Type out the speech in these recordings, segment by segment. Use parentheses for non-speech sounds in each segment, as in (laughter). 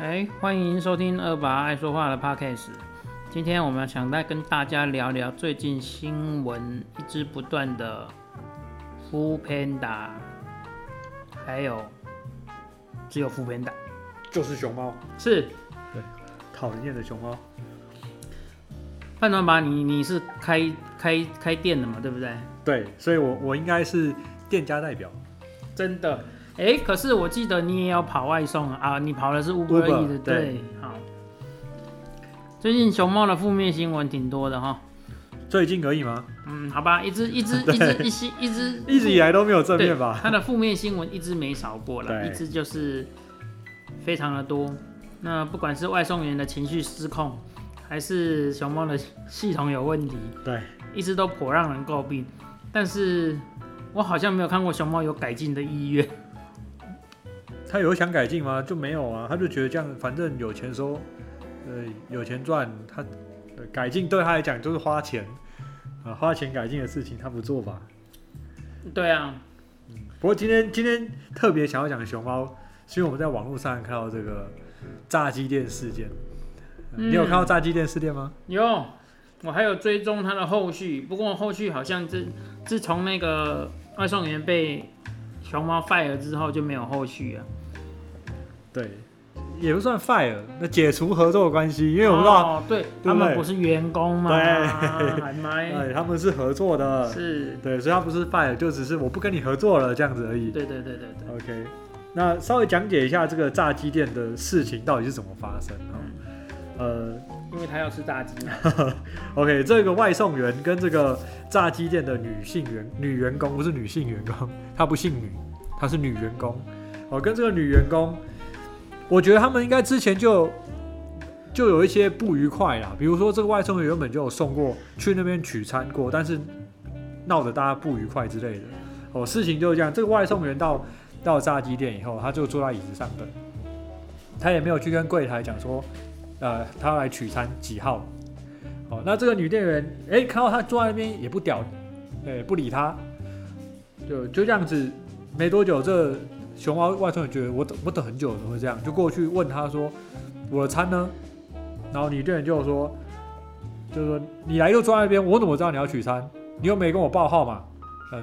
哎，欢迎收听二爸爱说话的 podcast。今天我们想再跟大家聊聊最近新闻一直不断的 f Panda，还有只有 f Panda，就是熊猫，是对讨人厌的熊猫。判断吧，你你是开开开店的嘛，对不对？对，所以我我应该是店家代表。真的，哎，可是我记得你也要跑外送啊，你跑的是 Uber Uber，E 的，对对，好。最近熊猫的负面新闻挺多的哈，最近可以吗？嗯，好吧，一直一直 (laughs) 一直一些一直 (laughs) 一直以来都没有正面吧？它的负面新闻一直没少过了，一直就是非常的多。那不管是外送员的情绪失控，还是熊猫的系统有问题，对，一直都颇让人诟病。但是我好像没有看过熊猫有改进的意愿。他有想改进吗？就没有啊，他就觉得这样反正有钱收，呃，有钱赚，他呃改进对他来讲就是花钱啊，花钱改进的事情他不做吧？对啊，不过今天今天特别想要讲熊猫，是因为我们在网络上看到这个炸鸡店事件。呃你有看到炸鸡店事件吗？有，我还有追踪它的后续，不过后续好像自自从那个外送员被熊猫 fire 之后就没有后续了。对，也不算 fire，那解除合作关系，因为我们知道，哦，对对他们不是员工吗？对还 (laughs) 买哎，他们是合作的，是，对，所以他不是 fire，就只是我不跟你合作了这样子而已。对对对对对，OK，那稍微讲解一下这个炸鸡店的事情到底是怎么发生哈。呃因为他要吃炸鸡。(laughs) OK，这个外送员跟这个炸鸡店的女性员女员工不是女性员工，她不姓女，她是女员工。哦，跟这个女员工，我觉得他们应该之前就就有一些不愉快啦，比如说这个外送员原本就有送过去那边取餐过，但是闹得大家不愉快之类的。哦，事情就是这样，这个外送员到到炸鸡店以后，他就坐在椅子上等，他也没有去跟柜台讲说，呃，他要来取餐几号。哦，那这个女店员，哎、看到他坐在那边也不屌，对，不理他，就就这样子，没多久，这熊猫外送员觉得我等我等很久了，怎么会这样？就过去问他说，我的餐呢？然后女店员就说，就是说你来就坐在那边，我怎么知道你要取餐？你又没跟我报号码，嗯，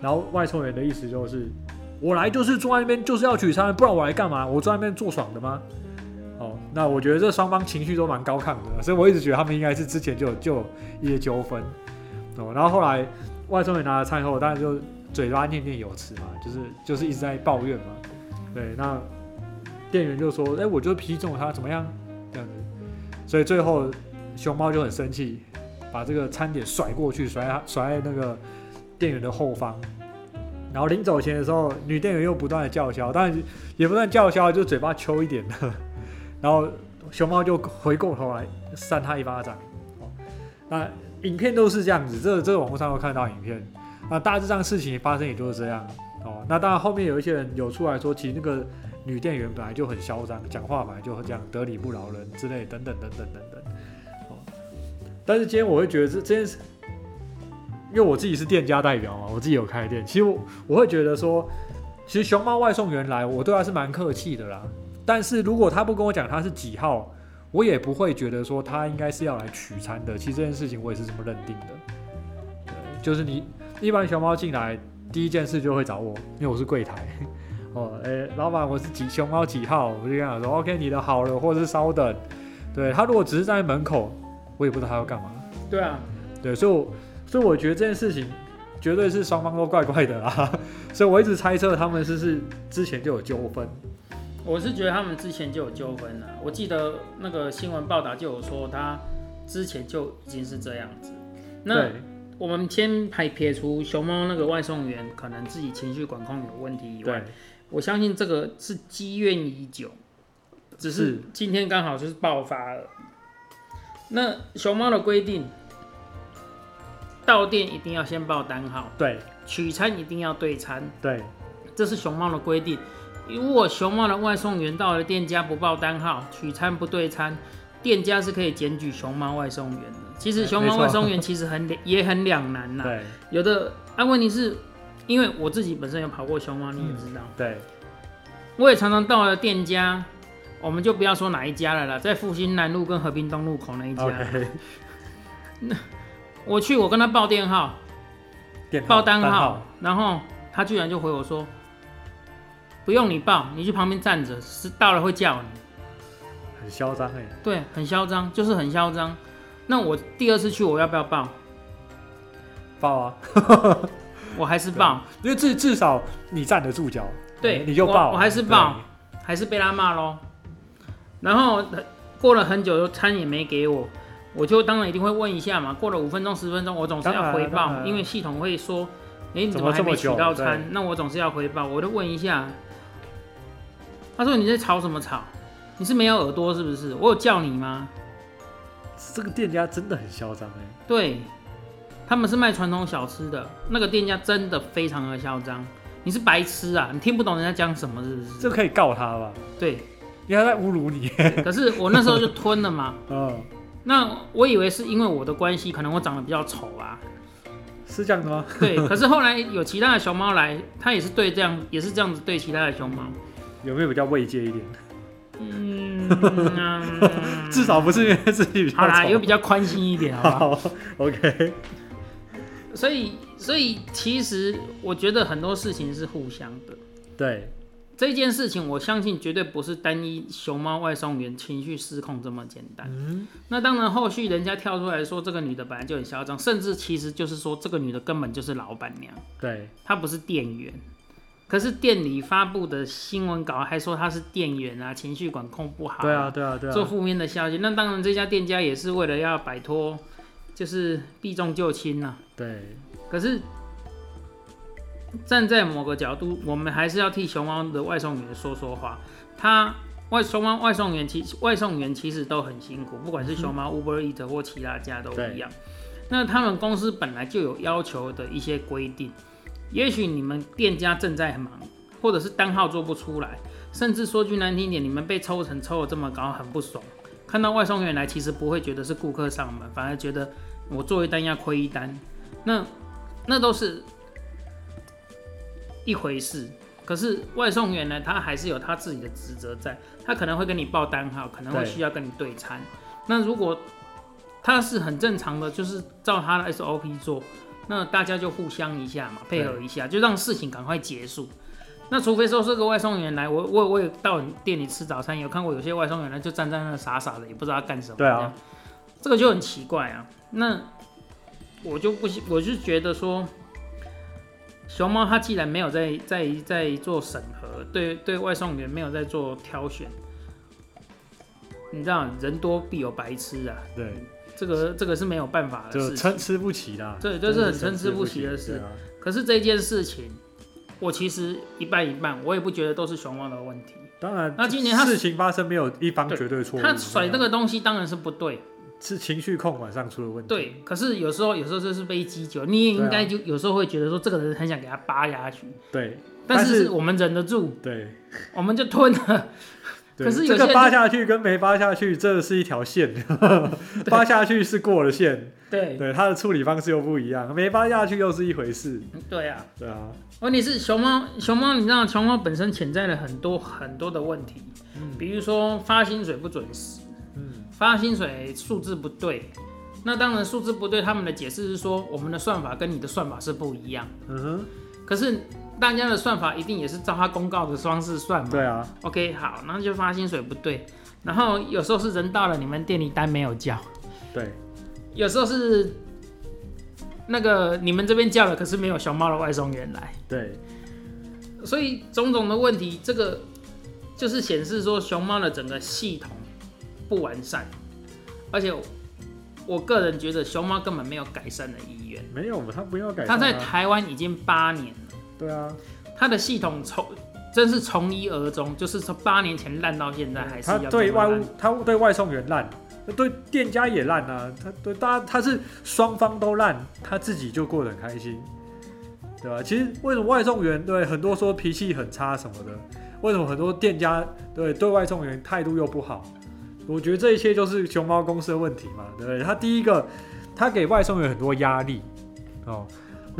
然后外送员的意思就是，我来就是坐在那边就是要取餐，不然我来干嘛？我坐在那边做爽的吗？哦，那我觉得这双方情绪都蛮高亢的，所以我一直觉得他们应该是之前就有就有一些纠纷哦。然后后来外送员拿了餐后，当然就嘴巴念念有词嘛，就是就是一直在抱怨嘛。对，那店员就说：“哎、我就脾气重，他怎么样？”这样子，所以最后熊猫就很生气，把这个餐点甩过去，甩在甩在那个店员的后方。然后临走前的时候，女店员又不断的叫嚣，当然也不断叫嚣，就嘴巴秋一点的。然后熊猫就回过头来扇他一巴掌。哦，那影片都是这样子，这这个网络上都看到影片。那大致上事情发生也就是这样。哦，那当然后面有一些人有出来说，其实那个女店员本来就很嚣张，讲话本来就这样得理不饶人之类，等等等等等等。哦，但是今天我会觉得这这件事，因为我自己是店家代表嘛，我自己有开店，其实我我会觉得说，其实熊猫外送员来，我对他是蛮客气的啦。但是如果他不跟我讲他是几号，我也不会觉得说他应该是要来取餐的。其实这件事情我也是这么认定的。对，就是你一般熊猫进来，第一件事就会找我，因为我是柜台。(laughs) 哦，诶、老板，我是几熊猫几号？我就跟他说，OK，你的好了，或者是稍等。对他如果只是站在门口，我也不知道他要干嘛。对啊，对，所以我所以我觉得这件事情绝对是双方都怪怪的啦。(laughs) 所以我一直猜测他们是是之前就有纠纷。我是觉得他们之前就有纠纷了。我记得那个新闻报道就有说他之前就已经是这样子。那对我们先排撇除熊猫那个外送员可能自己情绪管控有问题以外，我相信这个是积怨已久，只是是今天刚好就是爆发了。那熊猫的规定，到店一定要先报单号，对取餐一定要对餐，对这是熊猫的规定。如果熊猫的外送员到了店家不报单号，取餐不对餐，店家是可以检举熊猫外送员的。其实哎熊猫外送员 (laughs) 其实很也很两难呐、对。有的啊，问题是，因为我自己本身有跑过熊猫，你也知道，对。我也常常到了店家，我们就不要说哪一家了啦，在复兴南路跟和平东路口那一家。OK，我去，我跟他报电号、电报单单号，然后他居然就回我说，不用你报，你去旁边站着，是到了会叫你。很嚣张哎，对，很嚣张，就是很嚣张。那我第二次去，我要不要报？报啊，(laughs) 我还是报，因为至至少你站得住脚，对，你就报，我我还是报，还是被他骂喽。然后呃过了很久，餐也没给我，我就当然一定会问一下嘛。过了五分钟、十分钟，我总是要回报因为系统会说，哎、你怎怎么还没取到餐？那我总是要回报，我就问一下。他说你在吵什么吵？你是没有耳朵是不是？我有叫你吗？这个店家真的很嚣张哎，对，他们是卖传统小吃的，那个店家真的非常的嚣张。你是白痴啊？你听不懂人家讲什么是不是？这个可以告他吧？对，因为他在侮辱你，可是我那时候就吞了嘛。嗯，(laughs) 那我以为是因为我的关系，可能我长得比较丑啊。是这样的吗？对，可是后来有其他的熊猫来，它也是对这样，也是这样子对其他的熊猫。有没有比较慰藉一点？嗯，嗯至少不是因为自己比较好啦，丑有比较宽心一点，好不好？好，OK，所以，所以其实我觉得很多事情是互相的。对，这件事情，我相信绝对不是单一熊猫外送员情绪失控这么简单。嗯，那当然，后续人家跳出来说这个女的本来就很嚣张，甚至其实就是说这个女的根本就是老板娘，对，她不是店员。可是店里发布的新闻稿还说他是店员啊，情绪管控不好、对啊，，对啊，对啊，做负面的消息。那当然，这家店家也是为了要摆脱，就是避重就轻呐、对，可是站在某个角度，我们还是要替熊猫的外送员说说话。他外熊猫外送员其外送员其实都很辛苦，不管是熊猫 Uber Eat 或其他家都一样。那他们公司本来就有要求的一些规定，也许你们店家正在忙，或者是单号做不出来，甚至说句难听点，你们被抽成抽的这么高，很不爽。看到外送员来，其实不会觉得是顾客上门，反而觉得我做一单要亏一单。那那都是一回事。可是外送员呢，他还是有他自己的职责在，他可能会跟你报单号，可能会需要跟你对餐。那如果他是很正常的，就是照他的 SOP 做，那大家就互相一下嘛，配合一下，就让事情赶快结束。那除非说这个外送员来，我我我也到你店里吃早餐，有看过有些外送员呢就站在那傻傻的，也不知道他干什么。对啊这个就很奇怪啊。那我就不，我就觉得说，熊猫它既然没有在在在做审核，对对外送员没有在做挑选，你知道人多必有白痴啊，对，这个这个是没有办法的就事情。参差不齐啦，对这是很真参差不齐的事可是这件事情，我其实一半一半，我也不觉得都是熊猫的问题。当然，那今年他事情发生没有一方对绝对错误，他甩这个东西当然是不对，是情绪控管上出了问题，对。可是有时候有时候这是杯鸡酒，你也应该就有时候会觉得说这个人很想给他扒下去，对但是我们忍得住，对我们就吞了。对可是这个扒下去跟没扒下去，这是一条线，(laughs) 扒下去是过了线，对。对它的处理方式又不一样，没扒下去又是一回事，对啊，对啊，问题是熊猫熊猫，你知道熊猫本身潜在了很多很多的问题，嗯。比如说发薪水不准时，嗯，发薪水数字不对。那当然数字不对，他们的解释是说我们的算法跟你的算法是不一样。嗯哼，可是大家的算法一定也是照他公告的方式算嘛。对啊，OK，好，那就发薪水不对。然后有时候是人到了，你们店里单没有叫；对有时候是那个你们这边叫了，可是没有熊猫的外送员来。对所以种种的问题，这个就是显示说熊猫的整个系统不完善，而且我个人觉得熊猫根本没有改善的意愿。没有嘛，他不要改它善啊，在台湾已经八年了，对啊，它的系统从真是从一而终，就是从八年前烂到现在，还是他要这么对外务，他对外送员烂，对店家也烂啊，他对大家他是双方都烂，他自己就过得很开心，对吧？其实为什么外送员对很多说脾气很差什么的，为什么很多店家对对外送员态度又不好？我觉得这一切就是熊猫公司的问题嘛，对不对？他第一个，他给外送员很多压力哦，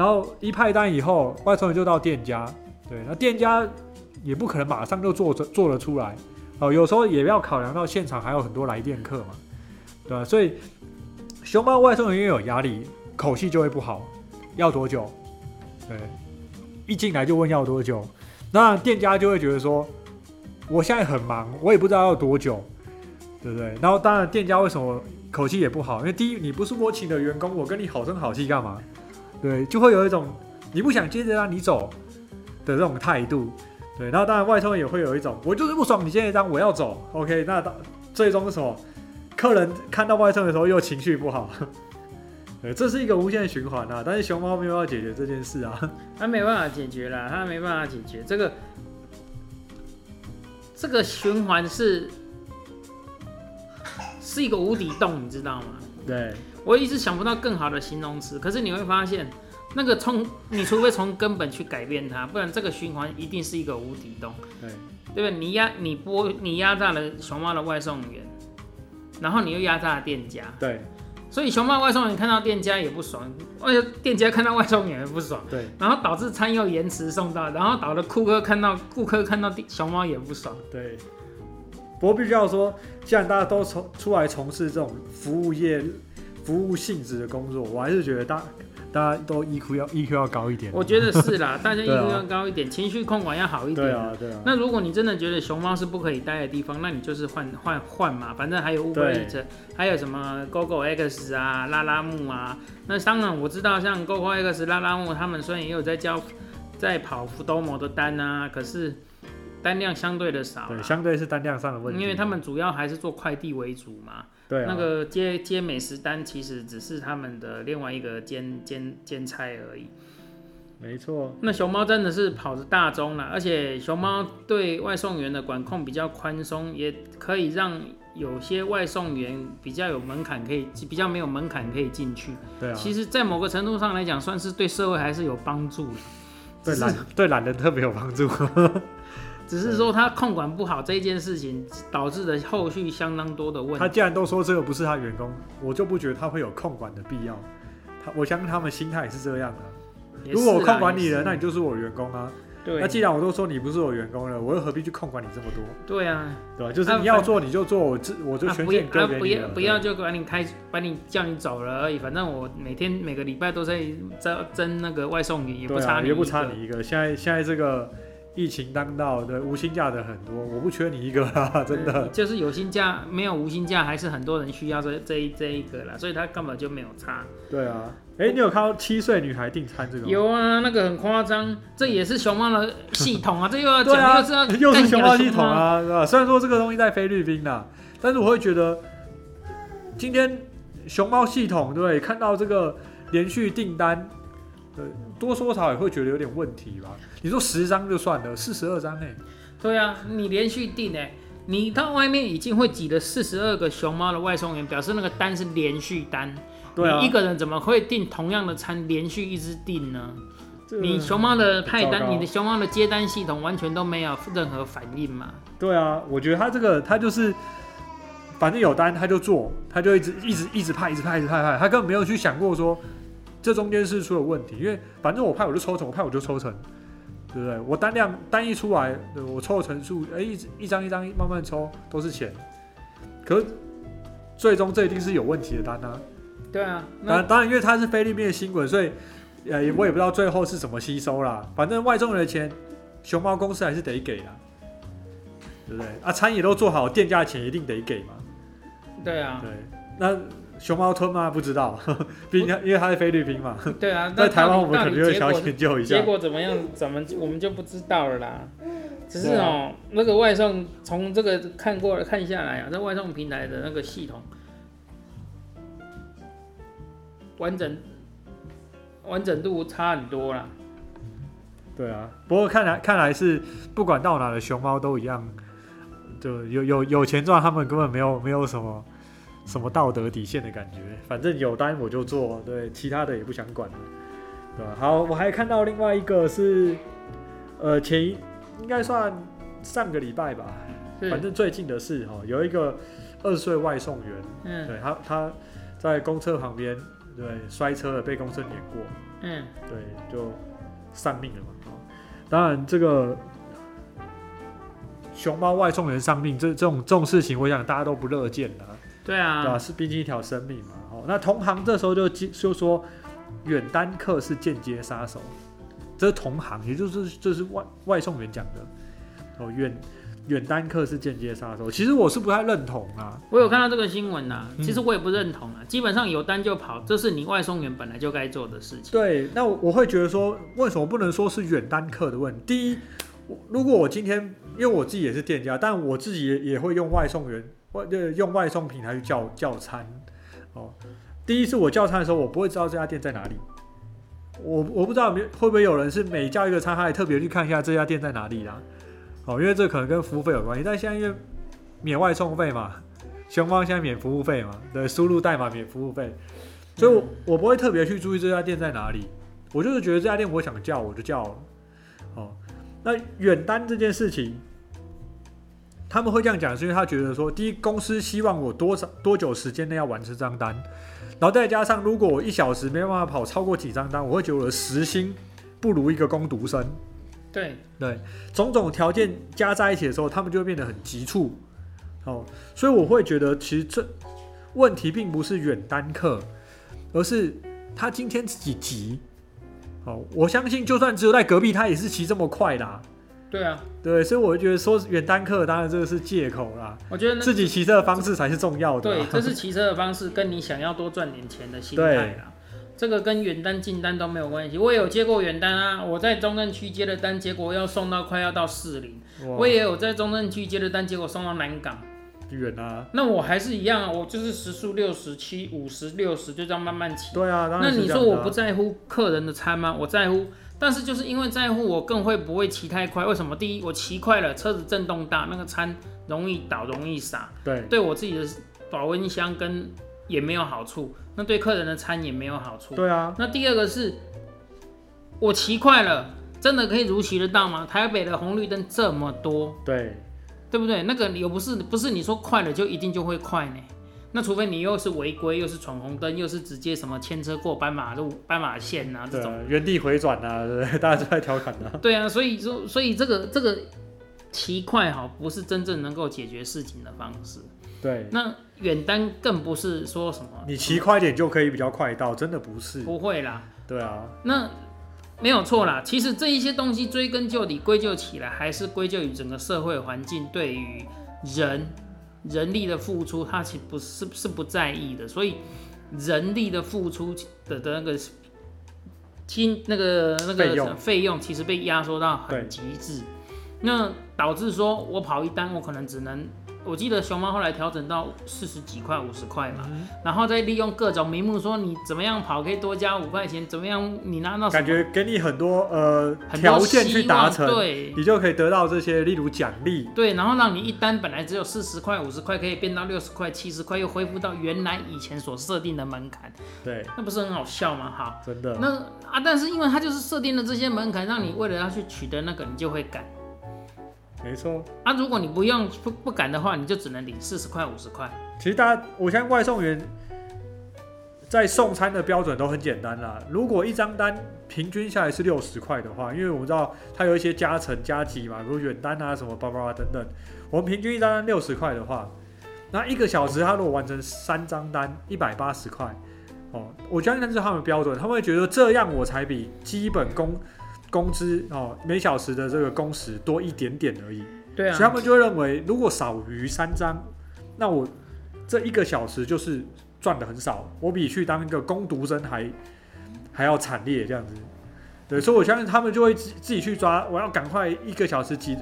然后一派单以后，外送员就到店家，对，那店家也不可能马上就做做得出来。哦，有时候也要考量到现场还有很多来电客嘛，对吧？所以熊猫外送员因为有压力，口气就会不好，要多久？对，一进来就问要多久，那店家就会觉得说，我现在很忙，我也不知道要多久，对不对？然后当然店家为什么口气也不好？因为第一，你不是我请的员工，我跟你好声好气干嘛？对，就会有一种你不想接着让你走的这种态度。对，然后当然外送也会有一种，我就是不爽你接一张，我要走。OK，那到最终是什么？客人看到外送的时候又情绪不好。(laughs) 对，这是一个无限循环啊！但是熊猫没有要解决这件事啊，他没办法解决啦，他没办法解决这个这个循环是是一个无底洞，你知道吗？对，我一直想不到更好的形容词，可是你会发现。那个从你除非从根本去改变它，不然这个循环一定是一个无底洞。对，对不对？你压你播你压榨了熊猫的外送员，然后你又压榨了店家。对，所以熊猫外送员看到店家也不爽，而且店家看到外送员也不爽。对，然后导致餐又延迟送到，然后导致顾客看到顾客看到熊猫也不爽。对，不过必须要说，既然大家都从出来从事这种服务业、服务性质的工作，我还是觉得大。大家都 EQ 要 EQ 要高一点，我觉得是啦，(laughs) 大家 EQ 要高一点，情绪控管要好一点。对啊，对啊。那如果你真的觉得熊猫是不可以待的地方，那你就是换换换嘛，反正还有 Uber Eats，还有什么 GoGo X 啊、拉拉木啊。那当然我知道，像 GoGo X、拉拉木，他们虽然也有在交在跑福多摩的单啊，可是单量相对的少。对，相对是单量上的问题，因为他们主要还是做快递为主嘛。对，那个接接美食单其实只是他们的另外一个兼兼兼差而已。没错。那熊猫真的是跑着大中了，而且熊猫对外送员的管控比较宽松，也可以让有些外送员比较有门槛，可以比较没有门槛可以进去。对啊。其实，在某个程度上来讲，算是对社会还是有帮助的。对懒对懒人特别有帮助。只是说他控管不好这一件事情导致的后续相当多的问题。他既然都说这个不是他员工，我就不觉得他会有控管的必要。他我相信他们心态也是这样的。如果我控管你了，那你就是我员工啊。对。那既然我都说你不是我员工了，我又何必去控管你这么多？对啊。对吧？就是你要做你就做，我这我就全权交给你。不要不要就把你开把你叫你走了而已。反正我每天每个礼拜都在争争那个外送员，也不差你也不差你一个。现在现在这个。疫情当道，的无薪假的很多，我不缺你一个啦，真的。就是有薪假，没有无薪假，还是很多人需要这这一这一个啦，所以他根本就没有差。对啊，哎，你有看到七岁女孩订餐这个？有啊，那个很夸张，这也是熊猫的系统啊，(laughs) 这又要讲又是又是熊猫系统啊，是吧？虽然说这个东西在菲律宾呐，但是我会觉得今天熊猫系统对看到这个连续订单。对，多多少少也会觉得有点问题吧。你说十张就算了，四十二张呢？对啊，你连续订哎，你到外面已经会挤了四十二个熊猫的外送员，表示那个单是连续单。对啊，一个人怎么会订同样的餐连续一直订呢？你熊猫的派单，你的熊猫的接单系统完全都没有任何反应嘛？对啊，我觉得他这个他就是，反正有单他就做，他就一直一直一直派，一直派，一直派派，他根本没有去想过说。这中间是出了问题，因为反正我派我就抽成，我派我就抽成，对不对？我单量单一出来，我抽的成数，哎，一一张一张慢慢抽都是钱，可是最终这一定是有问题的单啊。对啊，当当然，因为它是菲律宾的新闻，所以呃，我也不知道最后是怎么吸收啦。反正外送人的钱，熊猫公司还是得给的，对不对？啊，餐饮都做好，店家的钱一定得给嘛。对啊。对，那。熊猫吞吗？不知道，(laughs) 毕竟因为它在菲律宾嘛。对啊，(laughs) 在台湾我们肯定会想研究一下。结果怎么样？怎么我们就不知道了啦。只是哦，那个外送从这个看过看下来啊，这外送平台的那个系统完整完整度差很多啦。对啊，不过看来看来是不管到哪的熊猫都一样，就有有有钱赚，他们根本没有没有什么。什么道德底线的感觉？反正有单我就做，对，其他的也不想管了，对吧？好，我还看到另外一个是，呃，前应该算上个礼拜吧，反正最近的事哈，有一个二岁外送员，嗯，对他他在公车旁边，对，摔车了，被公车碾过，嗯，对，就丧命了嘛。当然这个熊猫外送员丧命这这种这种事情，我想大家都不乐见的、对对吧？啊，是毕竟一条生命嘛。哦，那同行这时候就就说远单客是间接杀手，这是同行，也就是这是外外送员讲的。哦，远远单客是间接杀手，其实我是不太认同啊。我有看到这个新闻呐、嗯其实我也不认同啊。基本上有单就跑，这是你外送员本来就该做的事情。对，那我我会觉得说，为什么不能说是远单客的问题？第一，如果我今天因为我自己也是店家，但我自己也也会用外送员外呃用外送平台去叫叫餐。哦，第一次我叫餐的时候，我不会知道这家店在哪里。我我不知道有没有会不会有人是每叫一个餐，他还特别去看一下这家店在哪里啦。哦，因为这可能跟服务费有关系，但现在因为免外送费嘛，熊猫现在免服务费嘛，对，输入代码免服务费，所以我我不会特别去注意这家店在哪里，我就是觉得这家店我想叫我就叫了。哦，那远单这件事情，他们会这样讲，是因为他觉得说，第一，公司希望我多少多久时间内要完成这张单，然后再加上如果我一小时没办法跑超过几张单，我会觉得我的时薪不如一个工读生。对对，种种条件加在一起的时候，他们就会变得很急促。哦，所以我会觉得，其实这问题并不是远单客，而是他今天自己急。哦，我相信就算只有在隔壁，他也是骑这么快啦。对啊，对，所以我就觉得说远单客，当然这个是借口啦，我觉得自己骑车的方式才是重要的对啦。，这是 (laughs) 骑车的方式，跟你想要多赚点钱的心态啦。这个跟远单近单都没有关系。我也有接过远单啊，我在中正区接的单，结果要送到快要到士林。我也有在中正区接的单，结果送到南港。远啊，那我还是一样啊，我就是时速六十七、五十、六十，就这样慢慢骑。对啊，当那你说我不在乎客人的餐吗？我在乎，但是就是因为在乎，我更会不会骑太快？为什么？第一，我骑快了，车子震动大，那个餐容易倒，容易洒，对对我自己的保温箱跟也没有好处，那对客人的餐也没有好处。对啊，那第二个是，我骑快了，真的可以如期的到吗？台北的红绿灯这么多，对对不对？那个又不是不是你说快了就一定就会快呢？那除非你又是违规，又是闯红灯，又是直接什么牵车过斑马路、斑马线啊这种。原地回转啊，对不对？大家都在调侃啊。对啊，所以说，所以这个这个骑快哈，不是真正能够解决事情的方式。对，那远单更不是说什么你骑快点就可以比较快到，真的不是。不会啦，对啊，那没有错啦。其实这一些东西追根究底，归咎起来还是归咎于整个社会环境对于人人力的付出，他其实不是是不在意的，所以人力的付出的的那个金那个那个费用费用其实被压缩到很极致，那导致说我跑一单，我可能只能。我记得熊猫后来调整到四十几块、五十块嘛，嗯。然后再利用各种名目说你怎么样跑可以多加五块钱，怎么样你拿到感觉给你很多呃很多条件去达成，对。你就可以得到这些，例如奖励。对，然后让你一单本来只有四十块、五十块，可以变到六十块、七十块，又恢复到原来以前所设定的门槛，对，那不是很好笑吗？好，真的。那啊，但是因为它就是设定了这些门槛，让你为了要去取得那个，你就会赶没错。啊。如果你不用不不敢的话，你就只能领四十块、五十块。其实大家，我相信外送员在送餐的标准都很简单啦。如果一张单平均下来是六十块的话，因为我们知道它有一些加成加急嘛，比如远单啊什么叭叭叭等等，我们平均一张单六十块的话，那一个小时他如果完成三张单，一百八十块。哦，我相信那是他们的标准，他们会觉得这样我才比基本工工资哦每小时的这个工时多一点点而已。对啊所以他们就会认为，如果少于三张，那我这一个小时就是赚的很少，我比去当一个工读生还还要惨烈这样子。对，所以我相信他们就会自自己去抓，我要赶快一个小时几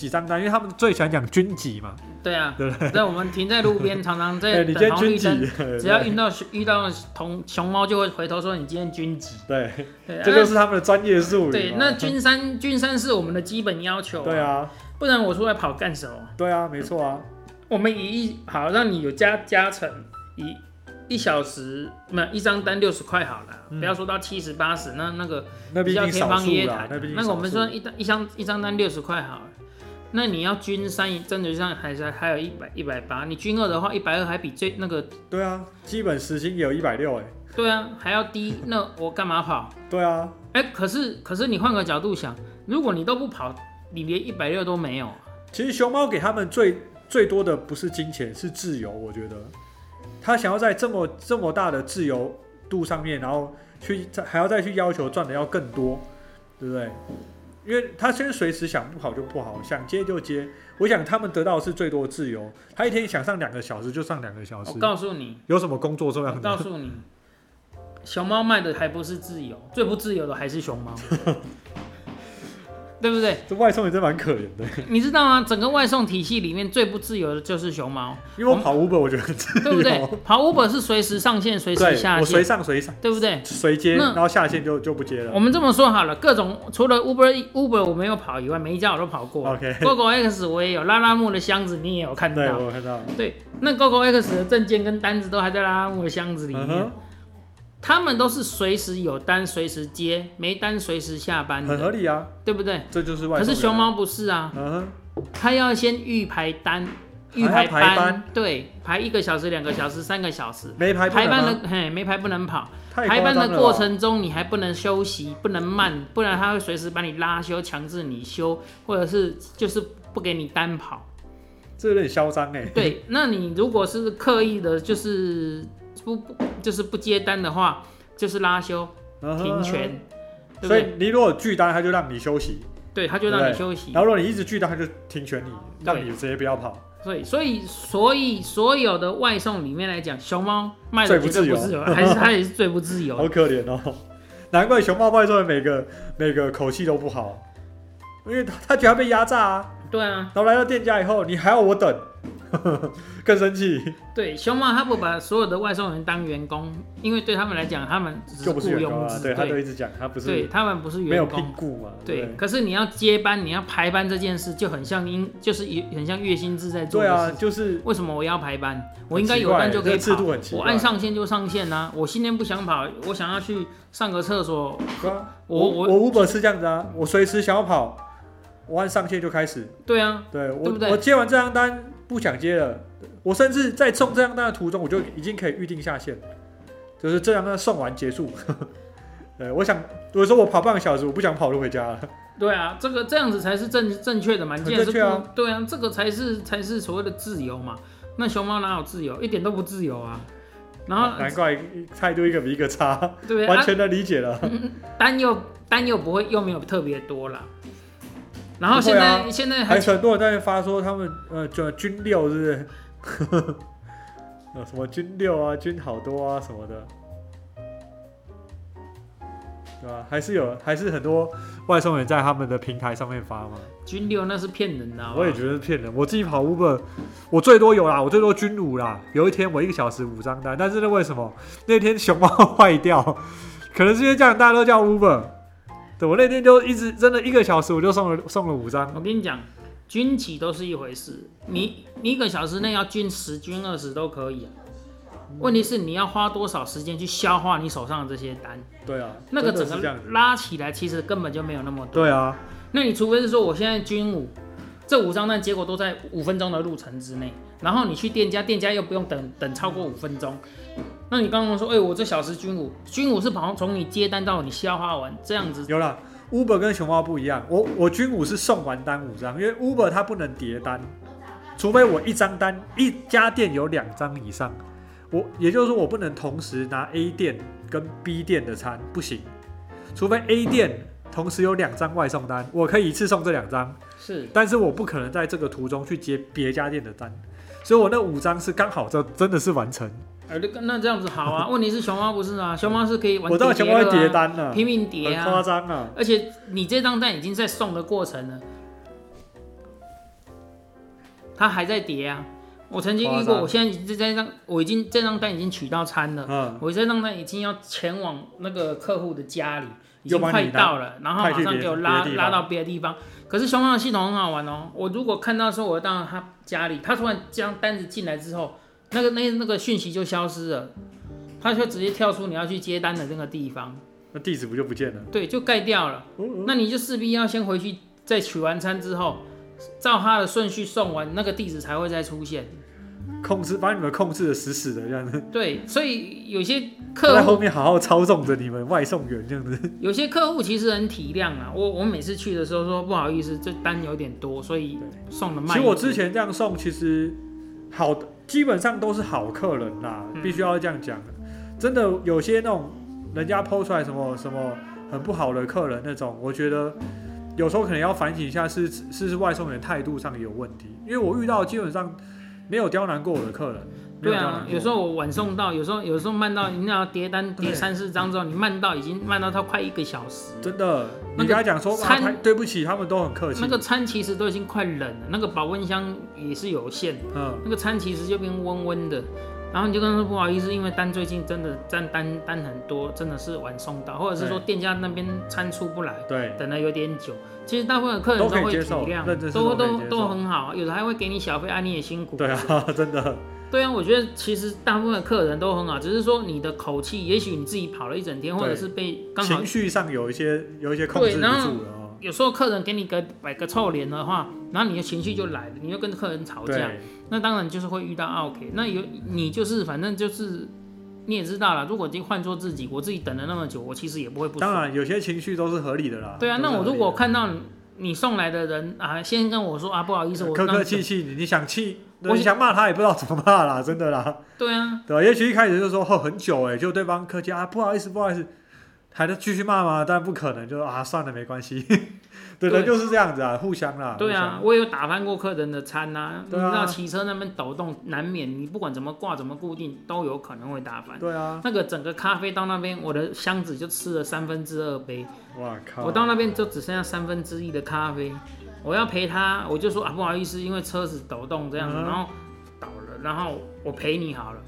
几张单，因为他们最喜欢讲军级嘛。对啊，对那我们停在路边，常常哎、(laughs) 在等红绿灯，级，只要遇到遇到同熊猫，就会回头说你今天军级。对，对，这就是他们的专业术语。对，那军三军三是我们的基本要求、对，啊，不然我出来跑干什么？对啊，没错啊，我们以一好让你有加加成，以一小时那一张单六十块好了，嗯不要说到七十八十，那那个那毕比较天方夜谭。，那个我们说一单一张一张单六十块好了。那你要均三，真的上还是还有一百一百八，你均二的话，一百二还比最那个对啊，基本时薪也有一百六哎，对啊还要低，那我干嘛跑？对啊，哎、可是可是你换个角度想，如果你都不跑，你连一百六都没有，其实熊猫给他们最最多的不是金钱，是自由。我觉得他想要在这么这么大的自由度上面，然后去再还要再去要求赚的要更多，对不对？因为他先随时想不好就不好，想接就接。我想他们得到的是最多自由。他一天想上两个小时就上两个小时我，告诉你，有什么工作这我？告诉你，熊猫卖的还不是自由，最不自由的还是熊猫，(laughs) 对不对？这外送也真蛮可怜的。你知道吗？整个外送体系里面最不自由的就是熊猫，因为我跑 Uber 我觉得很自由，对不对？跑 Uber 是随时上线，随时对，下我随，上随上对不对？随接，然后下线就就不接了。我们这么说好了，各种除了 Uber Uber 我没有跑以外，每一家我都跑过。OK，GoGo X 我也有，拉拉木的箱子你也有看对到。我有看到，对，那 GoGo X 的证件跟单子都还在拉拉木的箱子里面，他们都是随时有单随时接，没单随时下班很合，理啊，对不对？这就是外。可是熊，猫不是啊，嗯哼，它要先预排单，预排班，班对，排一个小时、两个小时、三个小时。没排排班的嘿，没排不能跑。排班的过程中，你还不能休息，不能慢，不然他会随时把你拉休，强制你休，或者是就是不给你单跑。这有点嚣张哎。对，那你如果是刻意的，就是不不就是不接单的话，就是拉休停权，对不所以对？你如果拒单，他就让你休息；对，他就让你休息然。后如果你一直拒单，他就停权你，让你直接不要跑。所以，所以，所以，所有的外送里面来讲，熊猫卖的最不自由绝对不自由，还是它也是最不自由的。(laughs) 好可怜哦，难怪熊猫外送的每个每个口气都不好，因为他他觉得他被压榨啊。对啊，然后来到店家以后，你还要我等，(laughs) 更生气，对，熊猫他不把所有的外送员当员工，因为对他们来讲，他们只就不是雇员工啊。佣制，对，他都，一直讲他不对是他们不是没有员工。聘雇嘛。对，不可是你要接班，你要排班这件事就很像应，就是也很像月薪制在做的对啊，事。就是为什么我要排班？我应该有班就可以这个制跑，度很奇怪。我按上线就上线呐、我今天不想跑，我想要去上个厕所，对啊我我我我 Uber 是这样子啊，我随时想要跑，我按上线就开始。对啊，对我我接完这张单不想接了，我甚至在送这张单的途中，我就已经可以预定下线，就是这张单送完结束。(laughs) 对，我想如果说我跑半个小时，我不想跑路回家了。对啊，这个这样子才是正正确的嘛，很既然是正确啊不对啊，这个才是才是所谓的自由嘛。那熊猫哪有自由？一点都不自由啊。然后难怪态度一个比一个差，对啊，完全的理解了。单又单又不会又没有特别多啦。然后现在、现在还还很多人在发说他们呃，叫军六是不是？(laughs) 呃，什么军六啊，军好多啊什么的，对吧？还是有，还是很多外送员在他们的平台上面发嘛。军六那是骗人的好好我也觉得是骗人。我自己跑 Uber，我最多有啦，我最多军五啦。有一天我一个小时五张单，但是那为什么那天熊猫坏掉？可能是因为这样大家都叫 Uber。对我那天就一直真的一个小时我就送了送了五张。我跟你讲，军几都是一回事，你你一个小时内要军十、军二十都可以啊。问题是你要花多少时间去消化你手上的这些单，对啊，那个整个。拉起来其实根本就没有那么多。对啊，那你除非是说我现在军五，这五张单结果都在五分钟的路程之内，然后你去店家，店家又不用等等超过五分钟。那你刚刚说，哎、我这小时军五，军五是跑从你接单到你消化完这样子，有了。Uber 跟熊猫不一样，我我军五是送完单五张，因为 Uber 它不能叠单，除非我一张单一家店有两张以上，我也就是说我不能同时拿 A 店跟 B 店的餐，不行，除非 A 店同时有两张外送单，我可以一次送这两张，是但是我不可能在这个途中去接别家店的单，所以我那五张是刚好这真的是完成。呃，那那这样子好啊。问题是熊猫不是啊，熊猫是可以玩我知道叠的啊熊猫会叠单呢、拼命叠啊夸啊，张啊。而且你这张单已经在送的过程了，它还在叠啊。我曾经遇过，我现在已经这张我已经这张单已经取到餐了。嗯，我这张单已经要前往那个客户的家里，已经快到了，然后马上给我拉拉到别的地方。可是熊猫的系统很好玩哦，我如果看到说我到他家里，他突然将单子进来之后，那个那那个讯息就消失了，他就直接跳出你要去接单的那个地方，那地址不就不见了？对，就盖掉了。哦哦那你就势必要先回去，再取完餐之后，照他的顺序送完，那个地址才会再出现。控制，把你们控制的死死的这样子，对，所以有些客在后面好好操纵着你们外送员这样子。有些客户其实很体谅啊。我我每次去的时候说不好意思，这单有点多，所以送的慢。其实我之前这样送，其实好的基本上都是好客人啦，嗯必须要这样讲。真的有些那种人家抛出来什么什么很不好的客人那种，我觉得有时候可能要反省一下是，是是是外送员态度上有问题。因为我遇到基本上没有刁难过我的客人。没对啊，有时候我晚送到，有时候有时候慢到，你要叠单叠三四张之后，你慢到已经慢到他快一个小时，真的，那个你跟他讲说，啊餐拍对不起，他们都很客气。那个餐其实都已经快冷了，那个保温箱也是有限，嗯，那个餐其实就变温温的。然后你就跟他说不好意思，因为单最近真的占单单很多，真的是晚送到，或者是说店家那边餐出不来，对，等了有点久。其实大部分的客人都可以会体接受谅都都都都很好，有的还会给你小费，啊你也辛苦。对啊，(laughs) 真的，对啊，我觉得其实大部分客人都很好，只是说你的口气，也许你自己跑了一整天，或者是被刚好情绪上有一些有一些控制不住了哦。有时候客人给你个摆个臭脸的话，然后你的情绪就来了，你就跟客人吵架，那当然就是会遇到 OK。那有你就是反正就是你也知道了，如果今天换做自己，我自己等了那么久，我其实也不会不。当然有些情绪都是合理的啦。对啊，那我如果看到你你送来的人啊，先跟我说啊，不好意思，我客客气气，你你想气，我你想骂他也不知道怎么骂啦，真的啦，对啊，对吧？也许一开始就说哦很久哎，就对方客气啊，不好意思不好意思，还能继续骂吗？但不可能，就啊算了没关系，(laughs) 对就是这样子啊，互相啦。对啊，我也有打翻过客人的餐呐、你对啊知道骑车那边抖动，难免你不管怎么挂怎么固定，都有可能会打翻。对啊，那个整个咖啡到那边，我的箱子就吃了三分之二杯，哇靠，我到那边就只剩下三分之一的咖啡。我要陪他，我就说啊不好意思，因为车子抖动这样子，嗯然后倒了，然后我陪你好了，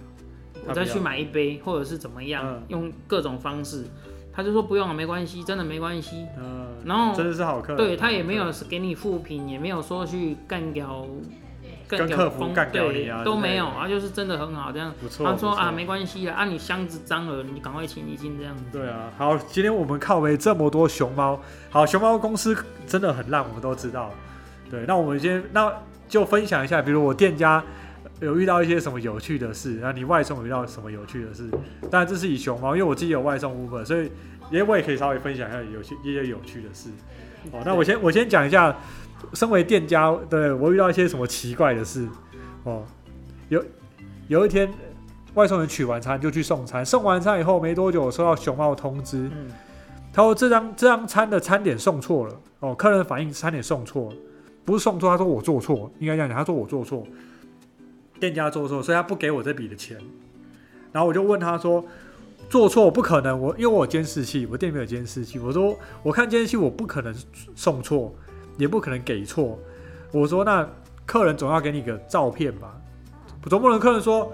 我再去买一杯，或者是怎么样，嗯用各种方式。他就说不用了，没关系，真的没关系。嗯，然后真的是好客人，对他也没有给你复评，也没有说去干掉跟客服干掉你啊都没有，啊，就是真的很好这样。不错。他说啊，没关系啊，啊，你箱子脏了，你赶快清一清这样子。对啊，好，今天我们靠为这么多熊猫，好，熊猫公司真的很烂，我们都知道。对，那我们先那就分享一下，比如我店家有遇到一些什么有趣的事，然后你外送有遇到什么有趣的事。当然这是以熊猫，因为我自己有外送 Uber，所以也我也可以稍微分享一下有些一些有趣的事。好，那我先我先讲一下，身为店家，对我遇到一些什么奇怪的事。哦，有有一天外送员取完餐就去送餐，送完餐以后没多久，我收到熊猫通知，嗯，他说这张这张餐的餐点送错了。哦，客人反映餐点送错了，不是送错，他说我做错，应该这样讲，他说我做错，店家做错，所以他不给我这笔的钱。然后我就问他说。做错不可能，我因为我有监视器，我店里面有监视器。我说我看监视器，我不可能送错，也不可能给错。我说那客人总要给你个照片吧，总不能客人说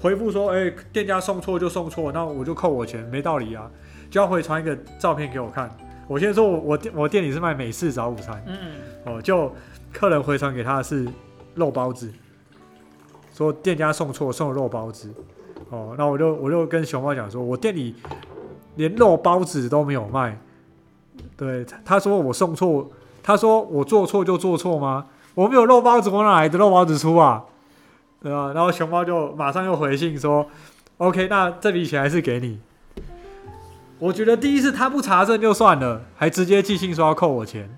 回复说，哎、店家送错就送错，那我就扣我钱，没道理啊，就要回传一个照片给我看。我先说我我店我店里是卖美式早午餐，嗯，哦，就客人回传给他的是肉包子，说店家送错送了肉包子，哦，那我就我就跟熊猫讲说，我店里连肉包子都没有卖，对，他说我送错，他说我做错就做错吗？我没有肉包子，我哪来的肉包子出啊？对吧？然后熊猫就马上又回信说，OK，那这笔钱还是给你。我觉得第一次他不查证就算了，还直接寄信说要扣我钱。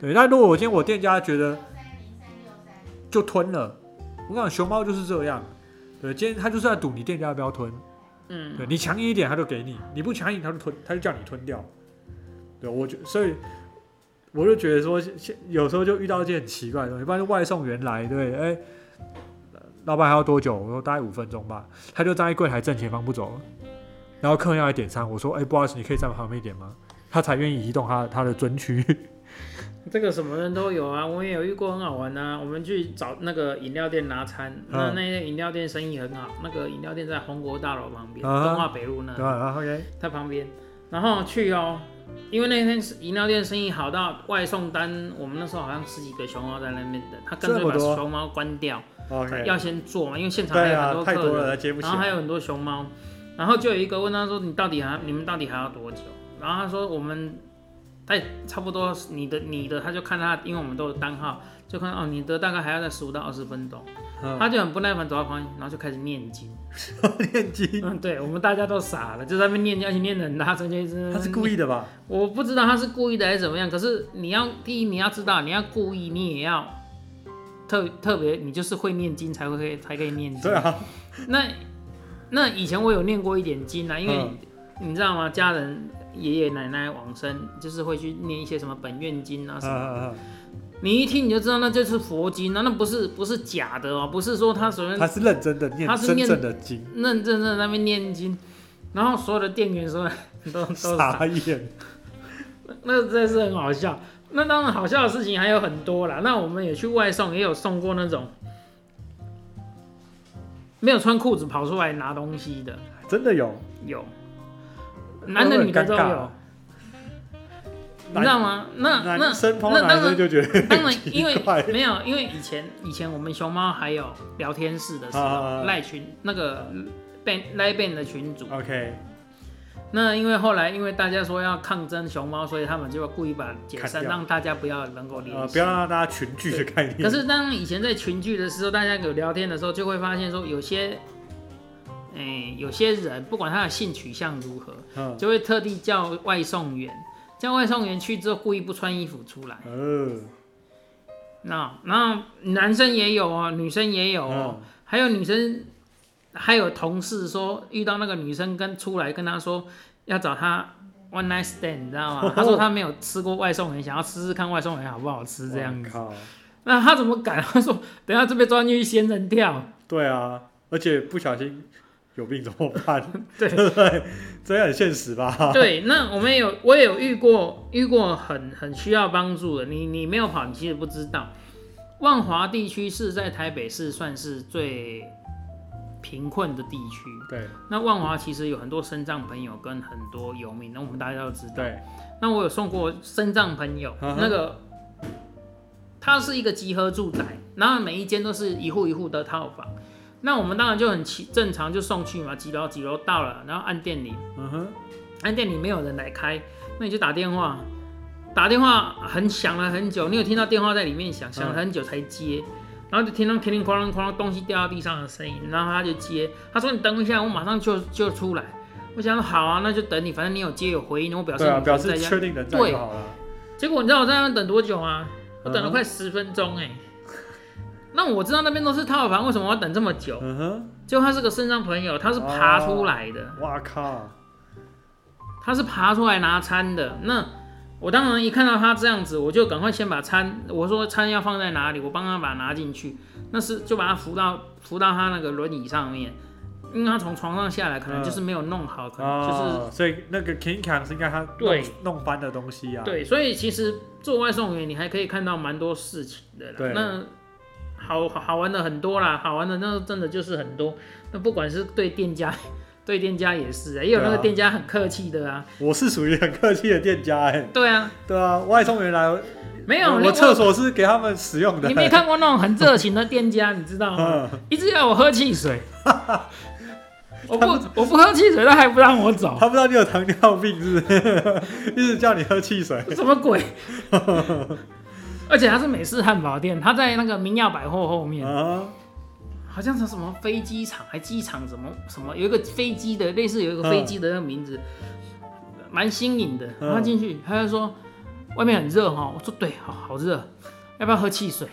对，那如果我今天我店家觉得就吞了，我跟你讲熊猫就是这样。对，今天他就是在赌你店家要不要吞。嗯，对你强硬一点，他就给你；你不强硬，他就吞，他就叫你吞掉。对，我觉所以我就觉得说，现有时候就遇到一件很奇怪的东西，不然就外送员来，对，哎、老板还要多久？我说大概五分钟吧，他就站在柜台正前方不走了，然后客人要来点餐，我说，哎、不好意思，你可以站旁边一点吗？他才愿意移动他他的尊区。这个什么人都有啊，我也有遇过很好玩啊。我们去找那个饮料店拿餐，那嗯那些饮料店生意很好，那个饮料店在红国大楼旁边，啊东华北路那对 OK，在旁边，然后去哦，因为那天是饮料店生意好到外送单，我们那时候好像十几个熊猫在那边等，他干脆把熊猫关掉要先做嘛，因为现场还有很多客人。然后还有很多熊猫，然后就有一个问他说：“你到底还你们到底还要多久？”然后他说：“我们在差不多你的你的，他就看他，因为我们都有单号，就看哦，你的大概还要在十五到二十分钟。嗯他就很不耐烦走到旁边，然后就开始念经。(laughs) 念经，嗯，对，我们大家都傻了，就在那边念经，而且念的很大声，就一直他是故意的吧？我不知道他是故意的还是怎么样，可是你要第一你要知道，你要故意，你也要特特别，你就是会念经才会才可以念经。对啊，那那以前我有念过一点经啊，因为嗯你知道吗？家人爷爷奶奶往生，就是会去念一些什么本愿经啊什么。你一听你就知道那就是佛经啊，那不是不是假的哦，不是说他随嗯，便他是认真的念真他是念正的经，认认真在那边念经，然后所有的店员说 (laughs) 都都傻傻眼。(laughs) 那真的是很好笑。那当然，好笑的事情还有很多啦。那我们也去外送，也有送过那种没有穿裤子跑出来拿东西的，真的有，有，男的女的都有你知道吗？那那男生碰到那当然男生就觉得当然，(laughs) 因为没有，因为以前以前我们熊猫还有聊天室的时候，啊赖群那个 ban 赖 ban 的群主，OK，那因为后来因为大家说要抗争熊猫，所以他们就故意把解散，让大家不要能够联呃，系。不要让大家群聚的概念。可是当以前在群聚的时候，大家有聊天的时候，就会发现说有些，哎、有些人不管他的性取向如何，嗯，就会特地叫外送员，叫外送员去之后故意不穿衣服出来。嗯，那那男生也有哦，女生也有哦，嗯还有女生，还有同事说遇到那个女生跟出来跟他说要找他 one night stand，你知道吗？(laughs) 他说他没有吃过外送员，想要试试看外送员好不好吃这样子。那他怎么敢？他说等下这边钻进去仙人跳。对啊，而且不小心有病怎么办？(laughs) 对对不对？这也很现实吧？对，那我们也有，我也有遇过，遇过很很需要帮助的。你你没有跑，你其实不知道。万华地区是在台北市算是最贫困的地区。对那万华其实有很多身障朋友跟很多游民，那我们大家都知道。对，那我有送过身障朋友，那个它是一个集合住宅，然后每一间都是一户一户的套房。那我们当然就很奇正常就送去嘛，几楼几楼到了，然后按电铃，嗯哼，按电铃没有人来开，那你就打电话，打电话很响了很久，你有听到电话在里面响，响了很久才接，然后就听到叮铃哐啷哐啷东西掉到地上的声音，然后他就接，他说你等一下，我马上就就出来。我想说好啊，那就等你，反正你有接有回应，我表示表示人在家。确定人在对就好了。结果你知道我在那边等多久吗？我等了嗯快十分钟哎、那我知道那边都是套房，为什么我要等这么久？嗯哼，结果他是个身障朋友，他是爬出来的，哇靠，他是爬出来拿餐的。那我当然一看到他这样子，我就赶快先把餐，我说餐要放在哪里，我帮他把它拿进去。那是就把他扶到扶到他那个轮椅上面，因为他从床上下来，可能就是没有弄好，可能就是哦，所以那个 King Kong 是应该他弄对弄翻的东西啊。对，所以其实做外送员，你还可以看到蛮多事情的啦。对那好好玩的很多啦，好玩的那真的就是很多。那不管是对店家，对店家也是啊，也有那个店家很客气的啊。我是属于很客气的店家哎。对啊，对啊，外送员来，没有我厕所是给他们使用的。你没看过那种很热情的店家，你知道吗？嗯，一直要我喝汽水，(laughs) 我不我不喝汽水，他还不让我走，他不知道你有糖尿病是不是？(laughs) 一直叫你喝汽水。什么鬼？(laughs) 而且它是美式汉堡店，它在那个明耀百货后面。啊，好像是什么飞机场，还机场什么什么，有一个飞机的，类似有一个飞机的那个名字，蛮新颖的。嗯然后进去，他就说外面很热哈，我说对，好好热，要不要喝汽水？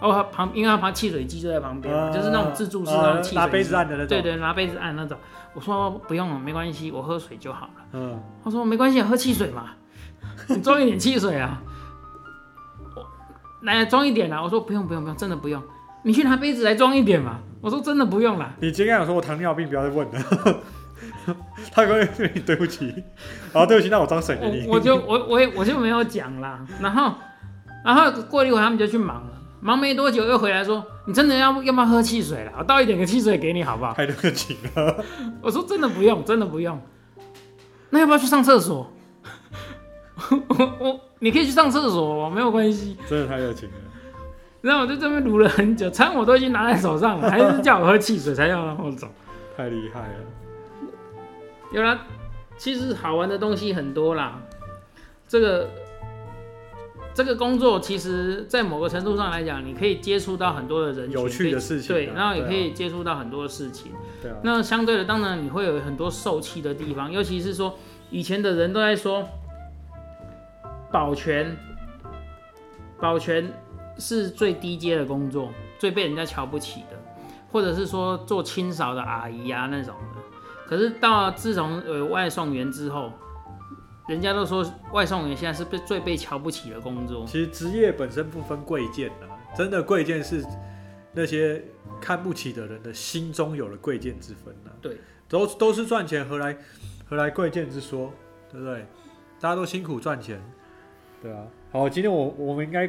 哦，他旁因为他旁汽水机就在旁边就是那种自助式啊那种汽水机，拿杯子按的那种。对对，拿杯子按那种。我说不用了，没关系，我喝水就好了。嗯，他说没关系，喝汽水嘛，你装一点汽水啊。我来装一点啦。我说不用不用不用，真的不用。你去拿杯子来装一点嘛。我说真的不用啦。你今天有说我糖尿病，不要再问了。(laughs) 他跟对你对不起，好，对不起，那我装水给你。我我就我我也我就没有讲啦。然后然后过了一会儿他们就去忙了，忙没多久又回来说你真的要要不要喝汽水了？我倒一点个汽水给你好不好？太热情了。我说真的不用，真的不用。那要不要去上厕所？(laughs) 我我你可以去上厕所，没有关系。真的太热情了。然后我就这边撸了很久，餐我都已经拿在手上了，还是叫我喝汽水才要让我走。太厉害了。有啦，其实好玩的东西很多啦。这个这个工作其实，在某个程度上来讲，你可以接触到很多的人群，有趣的事情啊对，然后也可以接触到很多的事情。对啊，那相对的，当然你会有很多受气的地方，尤其是说以前的人都在说保全，保全是最低阶的工作，最被人家瞧不起的，或者是说做清扫的阿姨啊那种的。可是到自从有外送员之后，人家都说外送员现在是被最被瞧不起的工作。其实职业本身不分贵贱啊，真的贵贱是那些看不起的人的心中有了贵贱之分啊。对，都都是赚钱，何来何来贵贱之说？对不对？大家都辛苦赚钱，对啊。好，今天我我们应该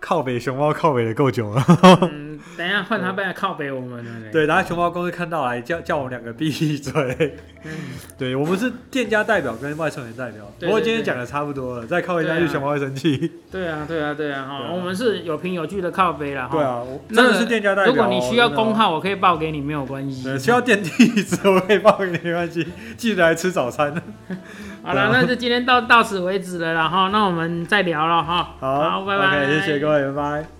靠北熊猫靠北的够久了。嗯，等一下换他来靠北我们了。对，然后熊猫公司看到来叫叫我们两个闭嘴。嗯，对我们是店家代表跟外送员代表，对不过今天讲的差不多了，再靠一下去对啊熊猫会生气。对啊，对啊，对啊，哈、我们是有凭有据的靠北了哈。对啊，真的是店家代表哦。如果你需要工号，我可以报给你，没有关系。对，需要电梯址，我可以报给你，没关系。记得来吃早餐。好了，那就今天到到此为止了然后，那我们再聊了哈。好，拜拜。谢谢拜拜。